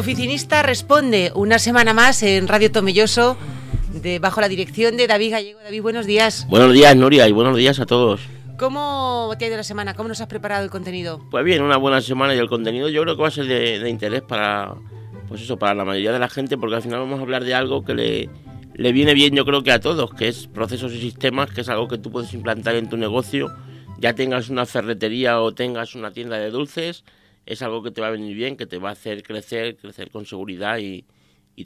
oficinista responde una semana más en Radio Tomelloso, de, bajo la dirección de David Gallego. David, buenos días. Buenos días, Nuria, y buenos días a todos. ¿Cómo te ha ido la semana? ¿Cómo nos has preparado el contenido? Pues bien, una buena semana y el contenido yo creo que va a ser de, interés para, pues eso, para la mayoría de la gente, porque al final vamos a hablar de algo que le, le viene bien yo creo que a todos, que es procesos y sistemas, que es algo que tú puedes implantar en tu negocio, ya tengas una ferretería o tengas una tienda de dulces, es algo que te va a venir bien, que te va a hacer crecer, crecer con seguridad y,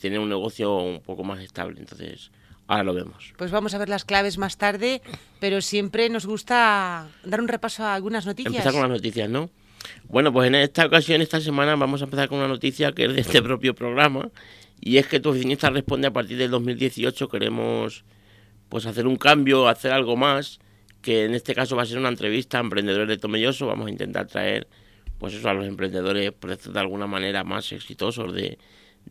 tener un negocio un poco más estable. Entonces, ahora lo vemos. Pues vamos a ver las claves más tarde, pero siempre nos gusta dar un repaso a algunas noticias. Empezar con las noticias, ¿no? Bueno, pues en esta ocasión, esta semana, vamos a empezar con una noticia que es de este propio programa, y es que tu oficinista responde a partir del 2018 queremos pues hacer un cambio, hacer algo más, que en este caso va a ser una entrevista a emprendedores de Tomelloso, vamos a intentar traer pues eso, a los emprendedores pues, de alguna manera más exitosos de,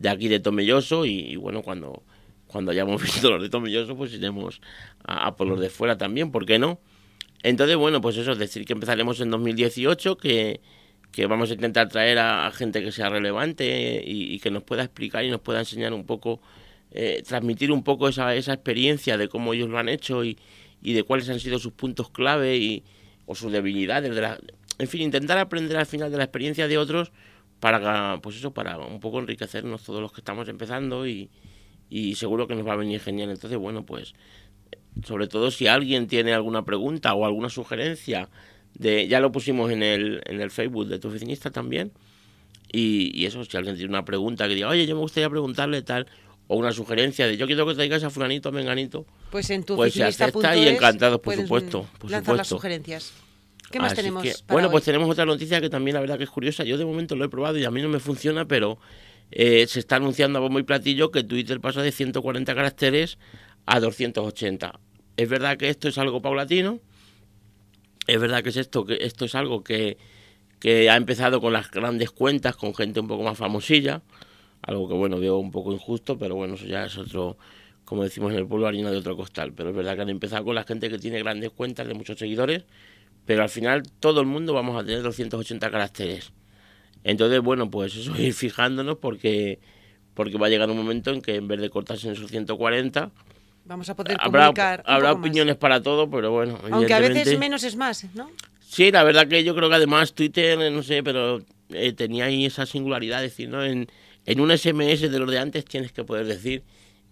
aquí de Tomelloso y, bueno, cuando, cuando hayamos visto los de Tomelloso, pues iremos a, por los de fuera también, ¿por qué no? Entonces, bueno, pues eso es decir que empezaremos en 2018, que, que vamos a intentar traer a, gente que sea relevante y, que nos pueda explicar y nos pueda enseñar un poco, eh, transmitir un poco esa, esa experiencia de cómo ellos lo han hecho y, y de cuáles han sido sus puntos clave y, o sus debilidades de la, en fin, intentar aprender al final de la experiencia de otros para, pues eso, para un poco enriquecernos todos los que estamos empezando y, seguro que nos va a venir genial. Entonces, bueno, pues sobre todo si alguien tiene alguna pregunta o alguna sugerencia, de ya lo pusimos en el, en el Facebook de tu oficinista también, y, eso, si alguien tiene una pregunta que diga, oye, yo me gustaría preguntarle tal, o una sugerencia de yo quiero que traigas a fulanito, a menganito, pues en tu pues se acepta y encantados, por supuesto. Por lanzar las sugerencias. ¿Qué más tenemos? bueno, pues tenemos otra noticia que también la verdad que es curiosa. Yo de momento lo he probado y a mí no me funciona, pero eh, se está anunciando a bombo y platillo que Twitter pasa de 140 caracteres a 280. Es verdad que esto es algo paulatino. Es verdad que es esto, que esto es algo que, que ha empezado con las grandes cuentas, con gente un poco más famosilla. Algo que bueno, veo un poco injusto, pero bueno, eso ya es otro, como decimos en el pueblo, harina de otro costal. Pero es verdad que han empezado con la gente que tiene grandes cuentas de muchos seguidores pero al final todo el mundo vamos a tener 280 caracteres. Entonces, bueno, pues eso ir fijándonos porque, porque va a llegar un momento en que en vez de cortarse en esos 140, vamos a poder habrá, comunicar. habrá opiniones para todo, pero bueno. Aunque a veces menos es más, ¿no? Sí, la verdad que yo creo que además Twitter, no sé, pero eh, tenía ahí esa singularidad, es decir, ¿no? En, en un SMS de los de antes tienes que poder decir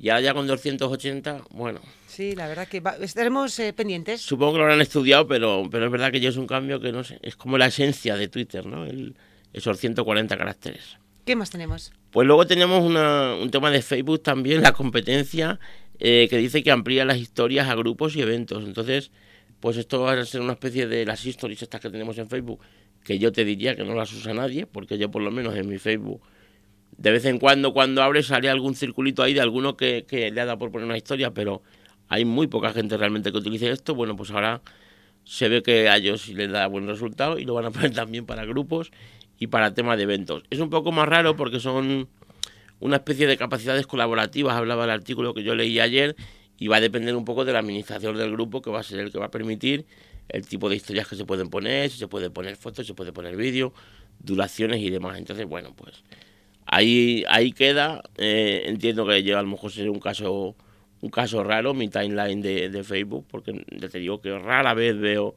y ahora ya con 280, bueno. Sí, la verdad que estaremos eh, pendientes. Supongo que lo habrán estudiado, pero, pero es verdad que ya es un cambio que no sé, es como la esencia de Twitter, ¿no? El, esos 140 caracteres. ¿Qué más tenemos? Pues luego tenemos una, un tema de Facebook también, la competencia, eh, que dice que amplía las historias a grupos y eventos. Entonces, pues esto va a ser una especie de las stories estas que tenemos en Facebook, que yo te diría que no las usa nadie, porque yo por lo menos en mi Facebook de vez en cuando, cuando abre, sale algún circulito ahí de alguno que, le ha dado por poner una historia, pero hay muy poca gente realmente que utilice esto. Bueno, pues ahora se ve que a ellos les da buen resultado y lo van a poner también para grupos y para temas de eventos. Es un poco más raro porque son una especie de capacidades colaborativas, hablaba el artículo que yo leí ayer, y va a depender un poco de la administración del grupo, que va a ser el que va a permitir el tipo de historias que se pueden poner, si se puede poner fotos, si se puede poner vídeo, duraciones y demás. Entonces, bueno, pues Ahí, ahí queda. Eh, entiendo que lleva a lo mejor ser un caso, un caso raro, mi timeline de, Facebook, porque te digo que rara vez veo,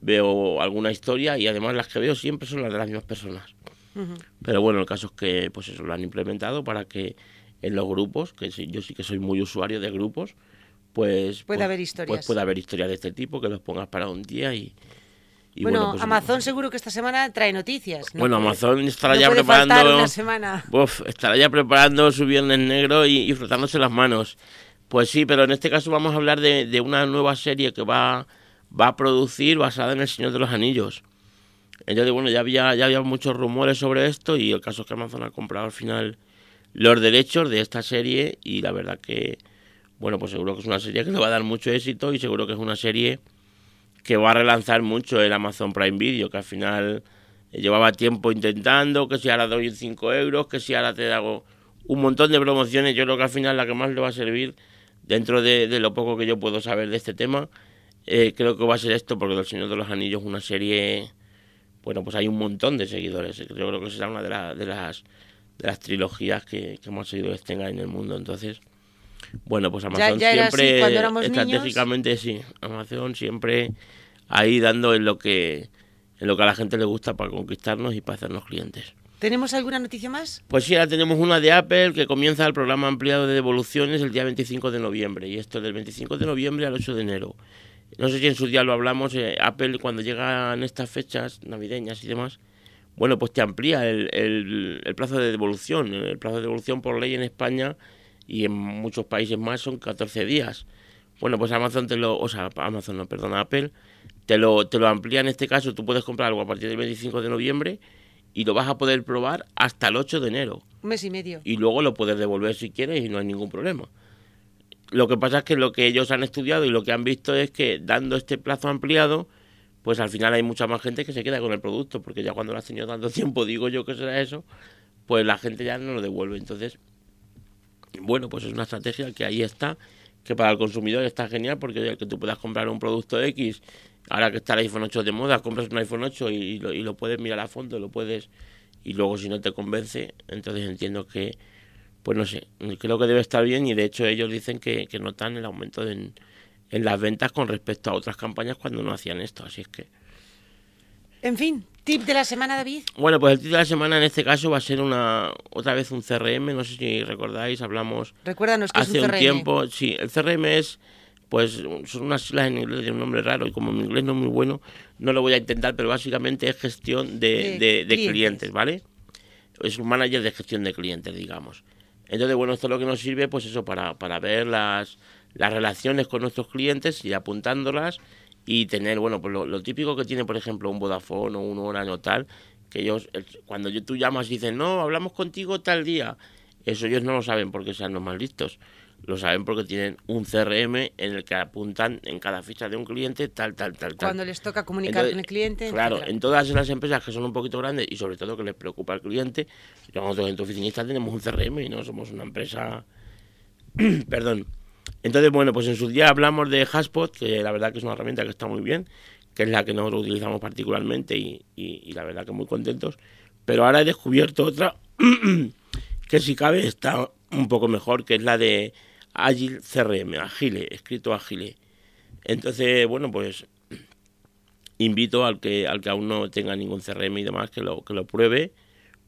veo alguna historia y además las que veo siempre son las de las mismas personas. Pero bueno, el caso es que pues eso lo han implementado para que en los grupos, que yo sí que soy muy usuario de grupos, pues, puede pues, haber historias. Pues puede haber historias de este tipo que los pongas para un día y, bueno, pues, Amazon seguro que esta semana trae noticias. Bueno, Amazon estará ya preparando. Una semana. estará ya preparando su viernes negro y, frotándose las manos. Pues sí, pero en este caso vamos a hablar de, una nueva serie que va, va a producir basada en El Señor de los Anillos. Entonces, bueno, ya había, ya había muchos rumores sobre esto y el caso es que Amazon ha comprado al final los derechos de esta serie y la verdad que, bueno, pues seguro que es una serie que le va a dar mucho éxito y seguro que es una serie que va a relanzar mucho el Amazon Prime Video, que al final llevaba tiempo intentando, que si ahora doy 5 euros, que si ahora te hago un montón de promociones, yo creo que al final la que más le va a servir, dentro de, lo poco que yo puedo saber de este tema, eh, creo que va a ser esto, porque El Señor de los Anillos es una serie, bueno, pues hay un montón de seguidores, yo creo que será una de, de las de las trilogías que, que hemos seguido que tenga en el mundo. Entonces, bueno, pues Amazon siempre, estratégicamente sí, Amazon siempre ahí dando en lo que en lo que a la gente le gusta para conquistarnos y para hacernos clientes. ¿Tenemos alguna noticia más? Pues sí, ahora tenemos una de Apple que comienza el programa ampliado de devoluciones el día 25 de noviembre y esto del 25 de noviembre al 8 de enero. No sé si en su día lo hablamos, eh, Apple cuando llegan estas fechas navideñas y demás, bueno, pues te amplía el, el, plazo de devolución. El plazo de devolución por ley en España y en muchos países más son 14 días. Bueno, pues Amazon te lo, o sea, Amazon no, perdona, Apple te lo, te lo amplía en este caso, tú puedes comprar algo a partir del 25 de noviembre y lo vas a poder probar hasta el 8 de enero. Un mes y medio. Y luego lo puedes devolver si quieres y no hay ningún problema. Lo que pasa es que lo que ellos han estudiado y lo que han visto es que dando este plazo ampliado, pues al final hay mucha más gente que se queda con el producto, porque ya cuando lo has tenido tanto tiempo, digo yo que será eso, pues la gente ya no lo devuelve. Entonces, bueno, pues es una estrategia que ahí está, que para el consumidor está genial, porque el que tú puedas comprar un producto X ahora que está el iPhone 8 de moda, compras un iPhone 8 y, lo, y lo puedes mirar a fondo, lo puedes, y luego si no te convence, entonces entiendo que, pues no sé, creo que debe estar bien y de hecho ellos dicen que, que notan el aumento en, en las ventas con respecto a otras campañas cuando no hacían esto, así es que... En fin, tip de la semana, David. Bueno, pues el tip de la semana en este caso va a ser una otra vez un CRM, no sé si recordáis, hablamos Recuérdanos que hace es un, un tiempo, sí, el CRM es pues son unas siglas en inglés de un nombre raro y como mi inglés no es muy bueno, no lo voy a intentar, pero básicamente es gestión de, de, clientes. ¿vale? Es un manager de gestión de clientes, digamos. Entonces, bueno, esto es lo que nos sirve, pues eso, para, para ver las, las relaciones con nuestros clientes y apuntándolas y tener, bueno, pues lo, típico que tiene, por ejemplo, un Vodafone o un Orange o tal, que ellos, cuando tú llamas y dicen, no, hablamos contigo tal día, eso ellos no lo saben porque sean los más listos lo saben porque tienen un CRM en el que apuntan en cada ficha de un cliente tal, tal, tal, tal. Cuando les toca comunicar con el cliente. Claro, en todas las empresas que son un poquito grandes y sobre todo que les preocupa al cliente, nosotros en tu oficinista tenemos un CRM y no somos una empresa... Perdón. Entonces, bueno, pues en su día hablamos de Haspot, que la verdad que es una herramienta que está muy bien, que es la que nosotros utilizamos particularmente y, y la verdad que muy contentos. Pero ahora he descubierto otra que si cabe está un poco mejor, que es la de Agile CRM, Agile, escrito Agile. Entonces, bueno, pues invito al que al que aún no tenga ningún CRM y demás que lo que lo pruebe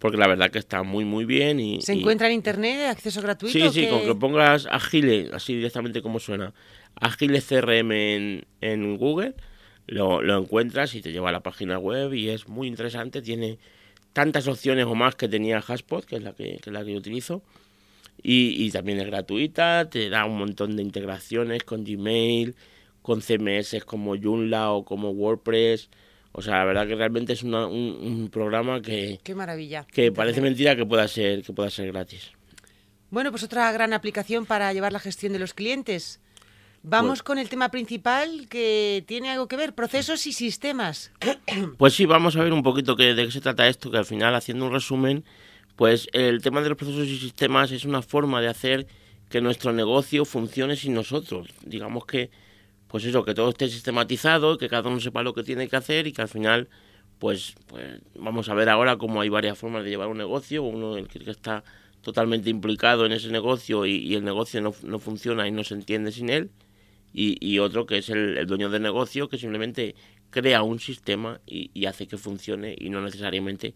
porque la verdad que está muy muy bien y se encuentra en internet acceso gratuito sí sí con que pongas agile así directamente como suena agile crm en, en Google lo, lo, encuentras y te lleva a la página web y es muy interesante tiene tantas opciones o más que tenía Haspot que es la que, que es la que yo utilizo y, también es gratuita, te da un montón de integraciones con Gmail, con CMS como Joomla o como WordPress. O sea, la verdad que realmente es un, programa que... Qué maravilla. Que parece mentira que pueda ser, que pueda ser gratis. Bueno, pues otra gran aplicación para llevar la gestión de los clientes. Vamos pues con el tema principal que tiene algo que ver, procesos y sistemas. Pues sí, vamos a ver un poquito de qué se trata esto, que al final, haciendo un resumen, pues el tema de los procesos y sistemas es una forma de hacer que nuestro negocio funcione sin nosotros. Digamos que, pues eso, que todo esté sistematizado, que cada uno sepa lo que tiene que hacer y que al final, pues, pues vamos a ver ahora cómo hay varias formas de llevar un negocio. Uno el que está totalmente implicado en ese negocio y, el negocio no, no, funciona y no se entiende sin él. Y, otro que es el, dueño del negocio que simplemente crea un sistema y, y hace que funcione y no necesariamente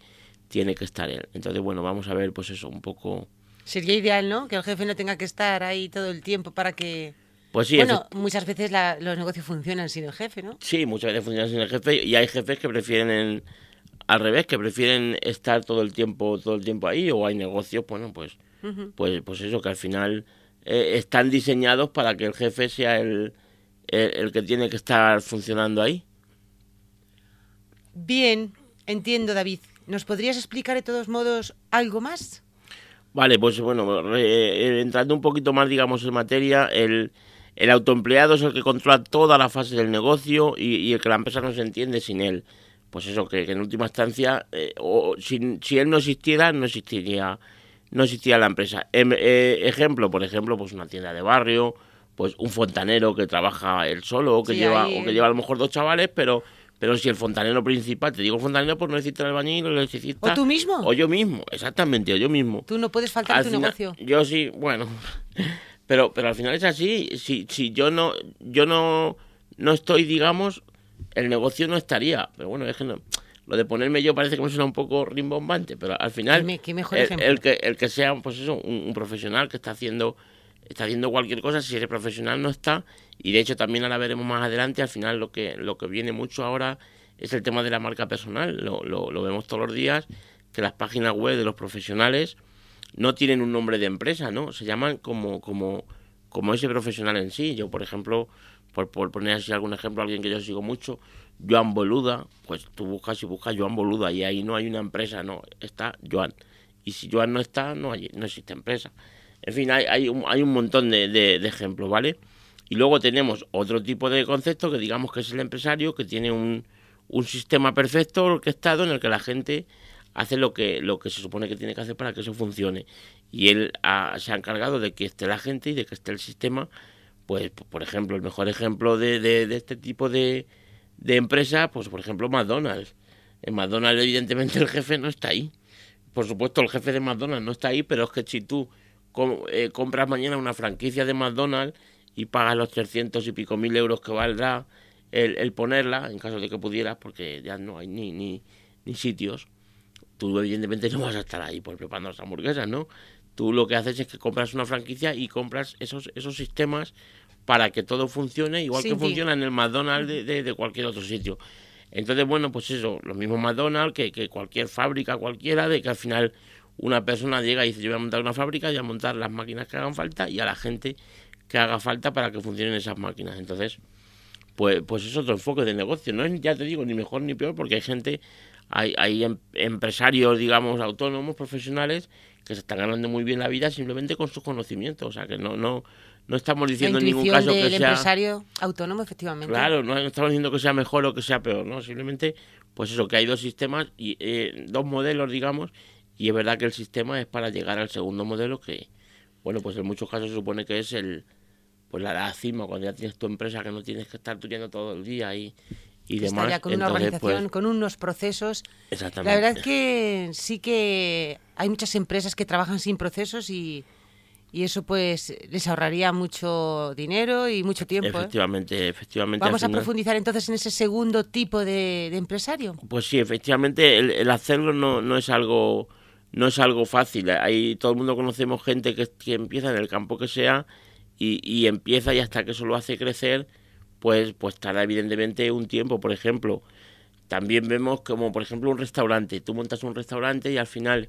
tiene que estar él. Entonces, bueno, vamos a ver, pues eso, un poco... Sería ideal, ¿no? Que el jefe no tenga que estar ahí todo el tiempo para que... Pues sí. Bueno, muchas veces los negocios funcionan sin el jefe, ¿no? Sí, muchas veces funcionan sin el jefe y hay jefes que prefieren al revés, que prefieren estar todo el tiempo todo el tiempo ahí o hay negocios, bueno, pues pues pues eso que al final eh, están diseñados para que el jefe sea el, el que tiene que estar funcionando ahí. Bien, entiendo, David. ¿Nos podrías explicar de todos modos algo más? Vale, pues bueno, eh, entrando un poquito más, digamos, en materia, el, el autoempleado es el que controla toda la fase del negocio y, el que la empresa no se entiende sin él. Pues eso, que, en última instancia, eh, o, si, si, él no existiera, no existiría, no existiría la empresa. Em, eh, ejemplo, por ejemplo, pues una tienda de barrio, pues un fontanero que trabaja él solo, o que lleva, o que lleva a lo mejor dos chavales, pero Pero si el fontanero principal, te digo fontanero por no decirte el albañil el electricista. ¿O tú mismo? O yo mismo, exactamente, o yo mismo. Tú no puedes faltar Al tu final- negocio. Yo sí, bueno. Pero, pero al final es así. Si, si yo no, yo no, no estoy, digamos, el negocio no estaría. Pero bueno, es que no. Lo de ponerme yo parece que me suena un poco rimbombante, pero al final. Qué me- qué mejor el, ejemplo. el que, el que sea, pues eso, un, un profesional que está haciendo, está haciendo cualquier cosa, si ese profesional no está. Y de hecho también ahora veremos más adelante, al final lo que, lo que viene mucho ahora es el tema de la marca personal. Lo, lo, lo vemos todos los días, que las páginas web de los profesionales no tienen un nombre de empresa, ¿no? Se llaman como, como, como ese profesional en sí. Yo, por ejemplo, por, poner así algún ejemplo, alguien que yo sigo mucho, Joan Boluda, pues tú buscas y buscas Joan Boluda y ahí no hay una empresa, no, está Joan. Y si Joan no está, no, hay, no existe empresa. En fin, hay, hay, un, hay un montón de, de- de ejemplos, ¿vale? Y luego tenemos otro tipo de concepto que digamos que es el empresario, que tiene un, un sistema perfecto orquestado en el que la gente hace lo que, lo que se supone que tiene que hacer para que eso funcione. Y él ha- se ha encargado de que esté la gente y de que esté el sistema. Pues, por ejemplo, el mejor ejemplo de, de- este tipo de, de empresa, pues por ejemplo McDonald's. En McDonald's evidentemente el jefe no está ahí. Por supuesto el jefe de McDonald's no está ahí, pero es que si tú eh, compras mañana una franquicia de McDonald's y pagas los 300 y pico mil euros que valdrá el, el ponerla, en caso de que pudieras, porque ya no hay ni, ni, ni sitios, tú evidentemente no vas a estar ahí pues, preparando las hamburguesas, ¿no? Tú lo que haces es que compras una franquicia y compras esos, esos sistemas para que todo funcione igual que ti. funciona en el McDonald's de, de- de cualquier otro sitio. Entonces, bueno, pues eso, los mismos McDonald's que, que cualquier fábrica cualquiera, de que al final una persona llega y dice, yo voy a montar una fábrica, voy a montar las máquinas que hagan falta y a la gente que haga falta para que funcionen esas máquinas. Entonces, pues, pues es otro enfoque de negocio. No es, ya te digo, ni mejor ni peor, porque hay gente, hay, hay em- empresarios, digamos, autónomos, profesionales, que se están ganando muy bien la vida simplemente con sus conocimientos. O sea, que no, no, no estamos diciendo en ningún caso del que sea... empresario autónomo, efectivamente. Claro, no estamos diciendo que sea mejor o que sea peor, ¿no? Simplemente, pues eso, que hay dos sistemas y eh, dos modelos, digamos, y es verdad que el sistema es para llegar al segundo modelo que, bueno, pues en muchos casos se supone que es el, pues la, la cima, cuando ya tienes tu empresa que no tienes que estar tuyendo todo el día y, y Está demás. con una Entonces, organización, pues, con unos procesos. exactamente. La verdad es que sí que hay muchas empresas que trabajan sin procesos y, y eso pues les ahorraría mucho dinero y mucho tiempo. ¿eh? Efectivamente, efectivamente. Vamos a final- profundizar entonces en ese segundo tipo de, de empresario. Pues sí, efectivamente, el, el hacerlo no, no es algo no es algo fácil. Hay, todo el mundo conocemos gente que, que empieza en el campo que sea y, y empieza y hasta que eso lo hace crecer, pues, pues tarda evidentemente un tiempo. Por ejemplo, también vemos como, por ejemplo, un restaurante. Tú montas un restaurante y al final,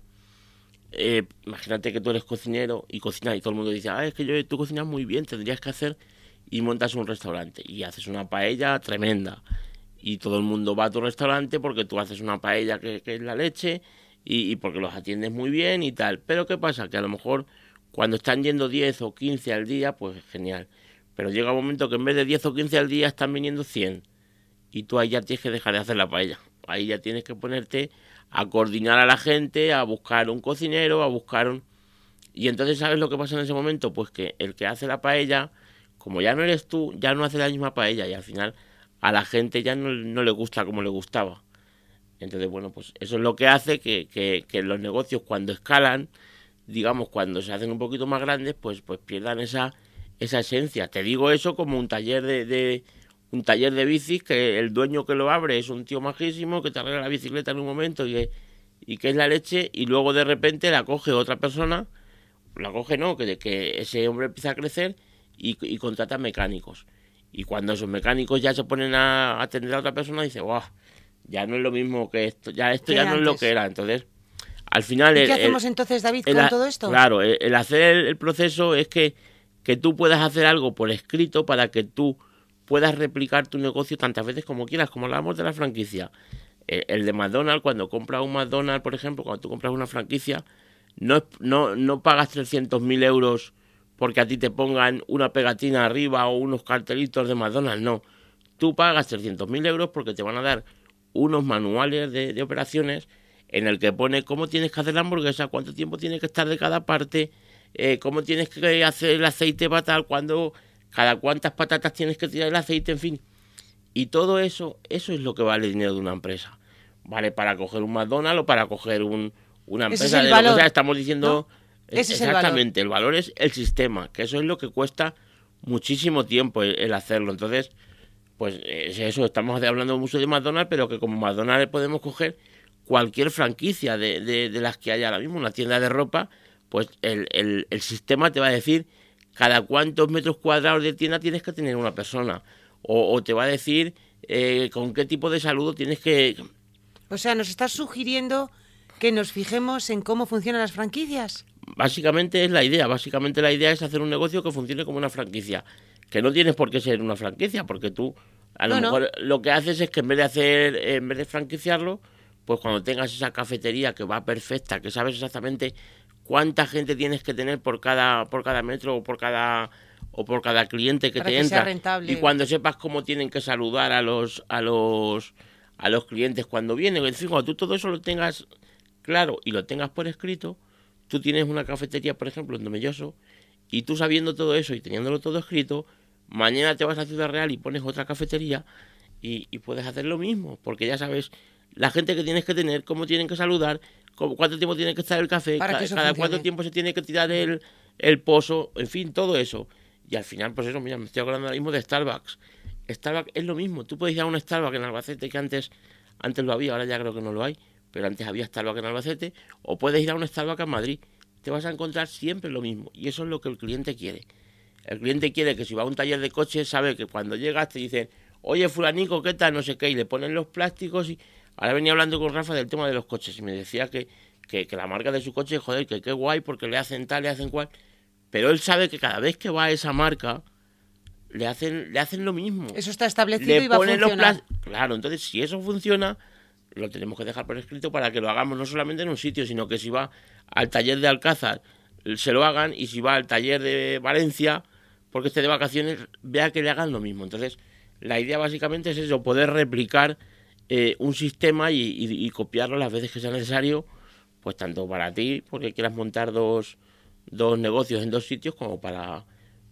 eh, imagínate que tú eres cocinero y cocinas y todo el mundo dice, ah, es que yo, tú cocinas muy bien, tendrías que hacer y montas un restaurante y haces una paella tremenda y todo el mundo va a tu restaurante porque tú haces una paella que, es la leche y, y porque los atiendes muy bien y tal. Pero ¿qué pasa? Que a lo mejor cuando están yendo 10 o 15 al día, pues genial. Pero llega un momento que en vez de 10 o 15 al día están viniendo 100 y tú ahí ya tienes que dejar de hacer la paella. Ahí ya tienes que ponerte a coordinar a la gente, a buscar un cocinero, a buscar un... Y entonces, ¿sabes lo que pasa en ese momento? Pues que el que hace la paella, como ya no eres tú, ya no hace la misma paella y al final a la gente ya no, no le gusta como le gustaba. Entonces, bueno, pues eso es lo que hace que, que, que los negocios cuando escalan, digamos, cuando se hacen un poquito más grandes, pues, pues pierdan esa, esa esencia. Te digo eso como un taller de, de- un taller de bicis que el dueño que lo abre es un tío majísimo que te arregla la bicicleta en un momento y que, y que es la leche y luego de repente la coge otra persona, la coge no, que, que ese hombre empieza a crecer y, y contrata mecánicos. Y cuando esos mecánicos ya se ponen a atender a otra persona, dice, guau, ya no es lo mismo que esto, ya esto ya no es lo que era. Entonces, al final... ¿Y el- qué el- hacemos entonces, David, el con todo esto? Claro, el, hacer el, el proceso es que, que tú puedas hacer algo por escrito para que tú puedas replicar tu negocio tantas veces como quieras, como hablábamos de la franquicia. El, de McDonald's, cuando compras un McDonald's, por ejemplo, cuando tú compras una franquicia, no, no, no pagas 300.000 euros porque a ti te pongan una pegatina arriba o unos cartelitos de McDonald's, no. Tú pagas 300.000 euros porque te van a dar unos manuales de, de operaciones en el que pone cómo tienes que hacer la hamburguesa, cuánto tiempo tiene que estar de cada parte, eh, cómo tienes que hacer el aceite para tal, cuándo, cada cuántas patatas tienes que tirar el aceite, en fin. Y todo eso, eso es lo que vale el dinero de una empresa. Vale para coger un McDonald's o para coger un, una empresa de lo que sea. Estamos diciendo exactamente, el valor. es el sistema, que eso es lo que cuesta muchísimo tiempo el, hacerlo. Entonces, pues eso, estamos hablando mucho de McDonald's, pero que como McDonald's podemos coger cualquier franquicia de, de, las que hay ahora mismo, una tienda de ropa, pues el, el, el sistema te va a decir cada cuántos metros cuadrados de tienda tienes que tener una persona. O, te va a decir eh, con qué tipo de saludo tienes que... O sea, nos estás sugiriendo que nos fijemos en cómo funcionan las franquicias. Básicamente es la idea, básicamente la idea es hacer un negocio que funcione como una franquicia, que no tienes por qué ser una franquicia, porque tú a lo mejor lo que haces es que en vez de hacer, en vez de franquiciarlo, pues cuando tengas esa cafetería que va perfecta, que sabes exactamente cuánta gente tienes que tener por cada, por cada metro o por cada o por cada cliente que te entra. y cuando sepas cómo tienen que saludar a los a los a los clientes cuando vienen, en fin, cuando tú todo eso lo tengas claro y lo tengas por escrito, tú tienes una cafetería, por ejemplo, en Domelloso, y tú sabiendo todo eso y teniéndolo todo escrito, mañana te vas a Ciudad Real y pones otra cafetería y, y puedes hacer lo mismo, porque ya sabes la gente que tienes que tener, cómo tienen que saludar, cuánto tiempo tiene que estar el café, cada, cuánto tiempo se tiene que tirar el, el pozo, en fin, todo eso. Y al final, pues eso, mira, me estoy hablando ahora mismo de Starbucks. Starbucks es lo mismo. Tú puedes ir a un Starbucks en Albacete, que antes, antes lo había, ahora ya creo que no lo hay, pero antes había Starbucks en Albacete, o puedes ir a un Starbucks en Madrid. Te vas a encontrar siempre lo mismo. Y eso es lo que el cliente quiere. El cliente quiere que si va a un taller de coches, sabe que cuando llegas te dicen, oye, fulanico, ¿qué tal? No sé qué, y le ponen los plásticos. y Ahora venía hablando con Rafa del tema de los coches y me decía que, que, que la marca de su coche, joder, que qué guay porque le hacen tal, le hacen cual. Pero él sabe que cada vez que va a esa marca, le hacen, le hacen lo mismo. Eso está establecido y va a funcionar. claro, entonces si eso funciona, lo tenemos que dejar por escrito para que lo hagamos no solamente en un sitio, sino que si va al taller de Alcázar, se lo hagan, y si va al taller de Valencia, porque esté de vacaciones, vea que le hagan lo mismo. Entonces, la idea básicamente es eso, poder replicar eh, un sistema y, y, copiarlo las veces que sea necesario, pues tanto para ti, porque quieras montar dos, dos negocios en dos sitios como para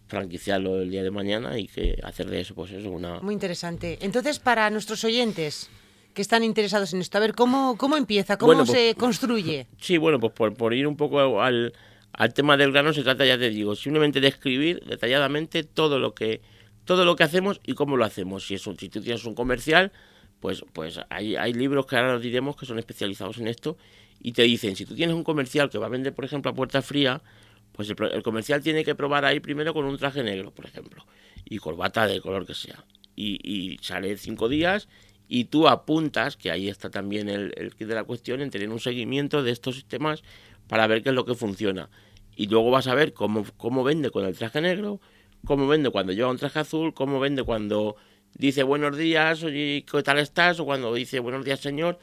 franquiciarlo el día de mañana y que hacer de eso pues eso una muy interesante. Entonces para nuestros oyentes que están interesados en esto a ver cómo cómo empieza cómo pues, se construye sí bueno pues por, ir un poco al, al tema del grano se trata ya te digo simplemente de escribir detalladamente todo lo que todo lo que hacemos y cómo lo hacemos. Si es un si tú tienes un comercial pues pues hay, hay libros que ahora nos diremos que son especializados en esto y te dicen si tú tienes un comercial que va a vender por ejemplo a puerta fría pues el, comercial tiene que probar ahí primero con un traje negro, por ejemplo, y corbata de color que sea. Y, sale cinco días y tú apuntas, que ahí está también el, el kit de la cuestión, en tener un seguimiento de estos sistemas para ver qué es lo que funciona. Y luego vas a ver cómo, cómo vende con el traje negro, cómo vende cuando lleva un traje azul, cómo vende cuando dice buenos días, oye, ¿qué tal estás? O cuando dice buenos días, señor.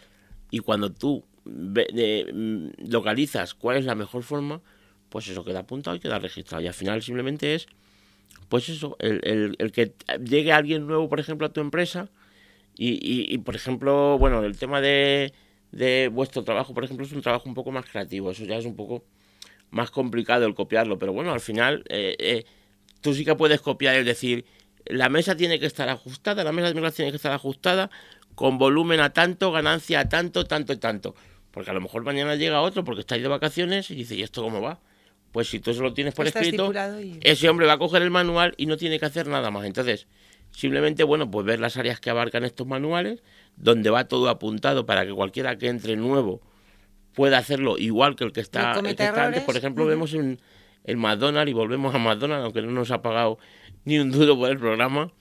Y cuando tú mm, localizas cuál es la mejor forma, pues eso queda apuntado y queda registrado. Y al final simplemente es, pues eso, el, el, que llegue alguien nuevo, por ejemplo, a tu empresa y, y, por ejemplo, bueno, el tema de, de vuestro trabajo, por ejemplo, es un trabajo un poco más creativo, eso ya es un poco más complicado el copiarlo, pero bueno, al final eh, eh, tú sí que puedes copiar, es decir, la mesa tiene que estar ajustada, la mesa de tiene que estar ajustada con volumen a tanto, ganancia a tanto, tanto y tanto. Porque a lo mejor mañana llega otro porque estáis de vacaciones y dice, ¿y esto cómo va? Pues si tú eso lo tienes por escrito, ese hombre va a coger el manual y no tiene que hacer nada más. Entonces, simplemente, bueno, pues ver las áreas que abarcan estos manuales, donde va todo apuntado para que cualquiera que entre nuevo pueda hacerlo igual que el que está, antes. Por ejemplo, vemos en el McDonald's y volvemos a McDonald's, aunque no nos ha pagado ni un duro por el programa.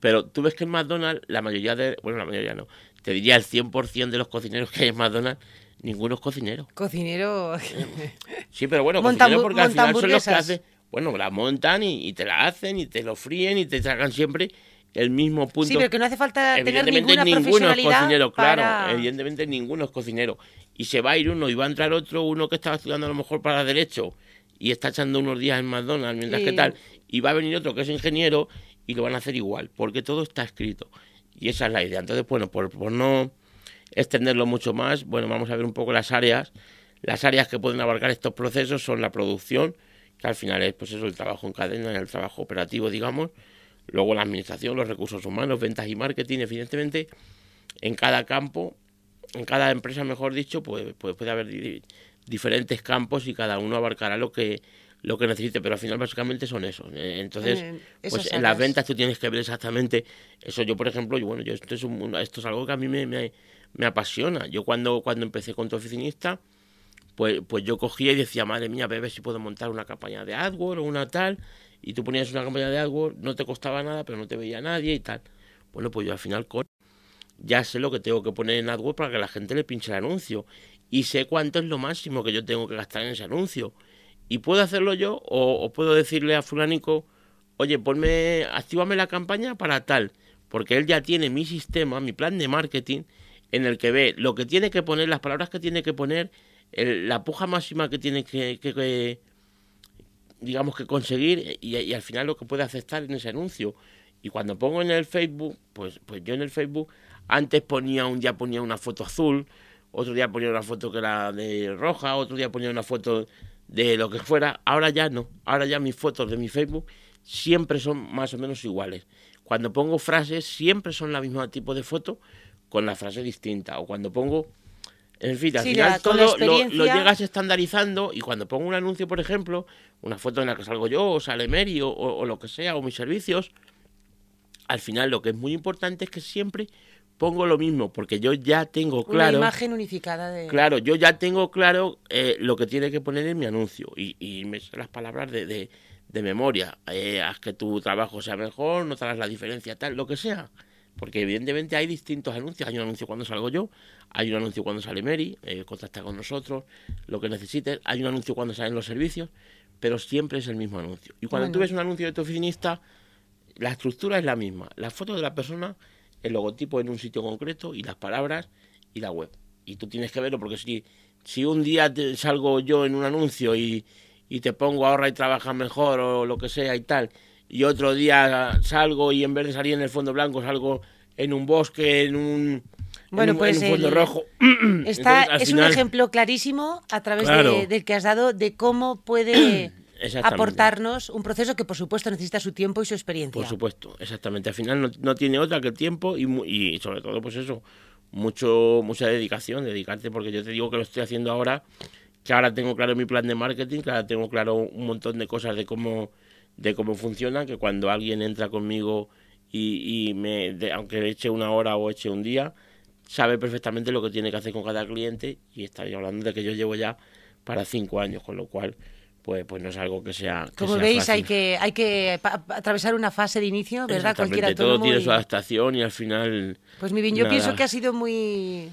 Pero tú ves que en McDonald's, la mayoría de. Bueno, la mayoría no. Te diría el 100% de los cocineros que hay en McDonald's Ninguno es cocinero. Cocinero. Sí, pero bueno, cocinero porque al final son los que hacen. Bueno, la montan y, te la hacen y te lo fríen y te sacan siempre el mismo punto. Sí, pero que no hace falta tener ninguna ninguno es cocinero, claro. Evidentemente ninguno es cocinero. Y se va a ir uno y va a entrar otro, uno que estaba estudiando a lo mejor para derecho y está echando unos días en McDonald's, mientras que tal. Y va a venir otro que es ingeniero y lo van a hacer igual, porque todo está escrito. Y esa es la idea. Entonces, bueno, por, por no extenderlo mucho más, bueno, vamos a ver un poco las áreas. Las áreas que pueden abarcar estos procesos son la producción, que al final es pues eso, el trabajo en cadena, el trabajo operativo, digamos, Luego la administración, los recursos humanos, ventas y marketing, evidentemente, en cada campo, en cada empresa, mejor dicho, pues, pues puede haber diferentes campos y cada uno abarcará lo que lo que necesite, pero al final básicamente son esos. Eh, entonces, eh, pues en las ventas tú tienes que ver exactamente eso. Yo, por ejemplo, yo, bueno, yo esto es, esto es algo que a mí me, me, me, apasiona. Yo cuando, cuando empecé con tu oficinista, pues, pues yo cogía y decía, madre mía, bebé, si puedo montar una campaña de AdWords o una tal, y tú ponías una campaña de AdWords, no te costaba nada, pero no te veía nadie y tal. Bueno, pues yo al final con ya sé lo que tengo que poner en AdWords para que la gente le pinche el anuncio. Y sé cuánto es lo máximo que yo tengo que gastar en ese anuncio. Y puedo hacerlo yo o, puedo decirle a fulanico, oye, ponme, actívame la campaña para tal. Porque él ya tiene mi sistema, mi plan de marketing, en el que ve lo que tiene que poner, las palabras que tiene que poner, la puja máxima que tiene que, digamos que conseguir y, al final lo que puede aceptar en ese anuncio. Y cuando pongo en el Facebook, pues, pues yo en el Facebook antes ponía un día ponía una foto azul, otro día ponía una foto que era de roja, otro día ponía una foto de lo que fuera. Ahora ya no. Ahora ya mis fotos de mi Facebook siempre son más o menos iguales. Cuando pongo frases siempre son la misma tipo de foto con la frase distinta. O cuando pongo... En fin, al final todo lo, llegas estandarizando y cuando pongo un anuncio, por ejemplo, una foto en la que salgo yo, o sale Mary, o, o lo que sea, o mis servicios, al final lo que es muy importante es que siempre pongo lo mismo, porque yo ya tengo claro... Una imagen unificada de... Claro, yo ya tengo claro eh, lo que tiene que poner en mi anuncio y, y me sé las palabras de, de, memoria. Eh, haz que tu trabajo sea mejor, no hagas la diferencia, tal, lo que sea. Porque evidentemente hay distintos anuncios. Hay un anuncio cuando salgo yo, hay un anuncio cuando sale Mary, eh, contacta con nosotros, lo que necesites. Hay un anuncio cuando salen los servicios, pero siempre es el mismo anuncio. Y cuando tú ves un anuncio de tu oficinista, la estructura es la misma. La foto de la persona el logotipo en un sitio concreto y las palabras y la web. Y tú tienes que verlo porque si, si un día te salgo yo en un anuncio y, y te pongo ahorra y trabaja mejor o lo que sea y tal, y otro día salgo y en vez de salir en el fondo blanco salgo en un bosque, en un, bueno, pues fondo rojo. Está, es un ejemplo clarísimo a través del que has dado de cómo puede aportarnos un proceso que por supuesto necesita su tiempo y su experiencia. Por supuesto, exactamente. Al final no, tiene otra que el tiempo y, y sobre todo pues eso, mucho mucha dedicación, dedicarte porque yo te digo que lo estoy haciendo ahora, que ahora tengo claro mi plan de marketing, que ahora tengo claro un montón de cosas de cómo de cómo funciona, que cuando alguien entra conmigo y, y me aunque eche una hora o eche un día, sabe perfectamente lo que tiene que hacer con cada cliente y estaría hablando de que yo llevo ya para cinco años, con lo cual pues, pues no es algo que sea. Como veis, hay que hay que atravesar una fase de inicio, ¿verdad? Cualquiera todo tiene su adaptación y al final. Pues mi bien, yo pienso que ha sido muy.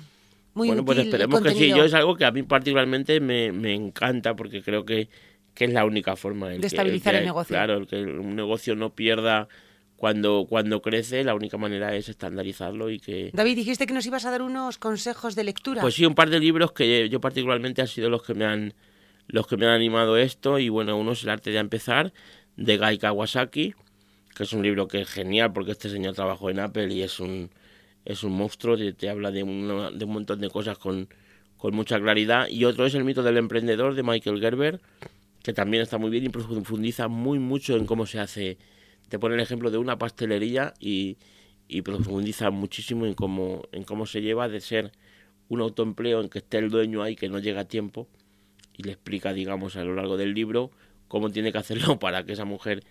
Muy bueno, pues esperemos que sí. Yo es algo que a mí particularmente me, me encanta porque creo que, que es la única forma de estabilizar el, negocio. Claro, el que un negocio no pierda cuando, cuando crece, la única manera es estandarizarlo y que... David, dijiste que nos ibas a dar unos consejos de lectura. Pues sí, un par de libros que yo particularmente han sido los que me han los que me han animado esto. Y bueno, uno es El arte de empezar, de Guy Kawasaki, que es un libro que es genial porque este señor trabajó en Apple y es un, es un monstruo, te, te habla de, de un montón de cosas con, con mucha claridad. Y otro es El mito del emprendedor, de Michael Gerber, que también está muy bien y profundiza muy mucho en cómo se hace. Te pone el ejemplo de una pastelería y, y profundiza muchísimo en cómo, en cómo se lleva de ser un autoempleo en que esté el dueño ahí que no llega a tiempo y le explica, digamos, a lo largo del libro cómo tiene que hacerlo para que esa mujer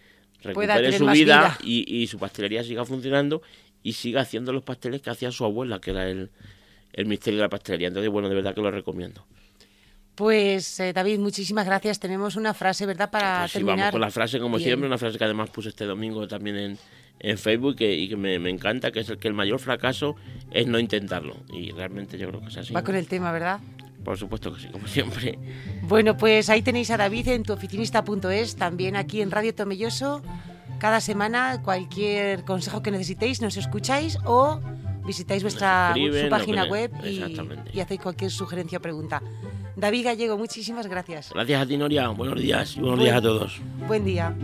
recupere su vida, Y, su pastelería siga funcionando y siga haciendo los pasteles que hacía su abuela, que era el, misterio de la pastelería. Entonces, bueno, de verdad que lo recomiendo. Pues eh, David, muchísimas gracias. Tenemos una frase, ¿verdad? Para pues terminar. vamos con la frase, como siempre, una frase que además puse este domingo también en, en Facebook y que me, me, encanta, que es el que el mayor fracaso es no intentarlo. Y realmente yo creo que es así. Va con el tema, ¿verdad? Por supuesto que sí, como siempre. Bueno, pues ahí tenéis a David en tuoficinista.es, también aquí en Radio Tomelloso. Cada semana, cualquier consejo que necesitéis, nos escucháis o visitáis vuestra su página web y, hacéis cualquier sugerencia o pregunta. David Gallego, muchísimas gracias. Gracias a ti, Noria. Buenos días y buenos días a todos. Buen día.